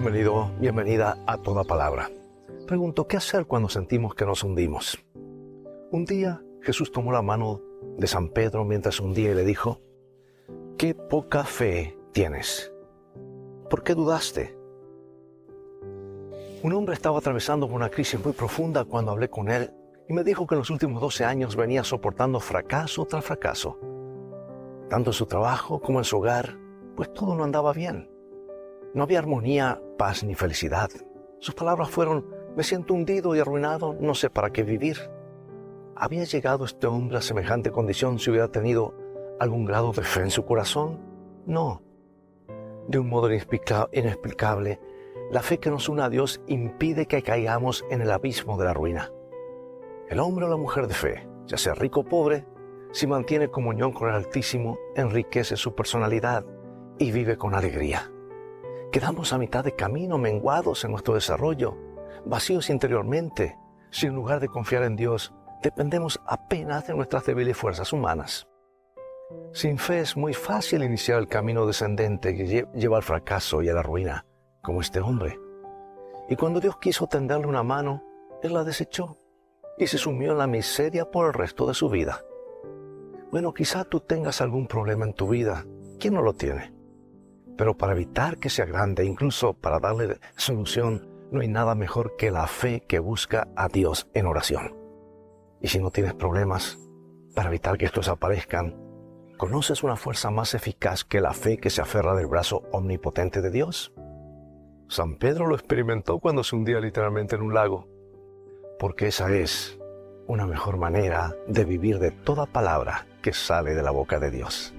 Bienvenido, bienvenida a toda palabra. Pregunto, ¿qué hacer cuando sentimos que nos hundimos? Un día Jesús tomó la mano de San Pedro mientras hundía y le dijo, qué poca fe tienes. ¿Por qué dudaste? Un hombre estaba atravesando por una crisis muy profunda cuando hablé con él y me dijo que en los últimos 12 años venía soportando fracaso tras fracaso. Tanto en su trabajo como en su hogar, pues todo no andaba bien. No había armonía, paz ni felicidad. Sus palabras fueron, me siento hundido y arruinado, no sé para qué vivir. ¿Había llegado este hombre a semejante condición si hubiera tenido algún grado de fe en su corazón? No. De un modo inexplicable, la fe que nos une a Dios impide que caigamos en el abismo de la ruina. El hombre o la mujer de fe, ya sea rico o pobre, si mantiene comunión con el Altísimo, enriquece su personalidad y vive con alegría. Quedamos a mitad de camino, menguados en nuestro desarrollo, vacíos interiormente, si en lugar de confiar en Dios, dependemos apenas de nuestras débiles fuerzas humanas. Sin fe es muy fácil iniciar el camino descendente que lleva al fracaso y a la ruina, como este hombre. Y cuando Dios quiso tenderle una mano, Él la desechó y se sumió en la miseria por el resto de su vida. Bueno, quizá tú tengas algún problema en tu vida. ¿Quién no lo tiene? Pero para evitar que sea grande, incluso para darle solución, no hay nada mejor que la fe que busca a Dios en oración. Y si no tienes problemas, para evitar que estos aparezcan, ¿conoces una fuerza más eficaz que la fe que se aferra del brazo omnipotente de Dios? San Pedro lo experimentó cuando se hundía literalmente en un lago, porque esa es una mejor manera de vivir de toda palabra que sale de la boca de Dios.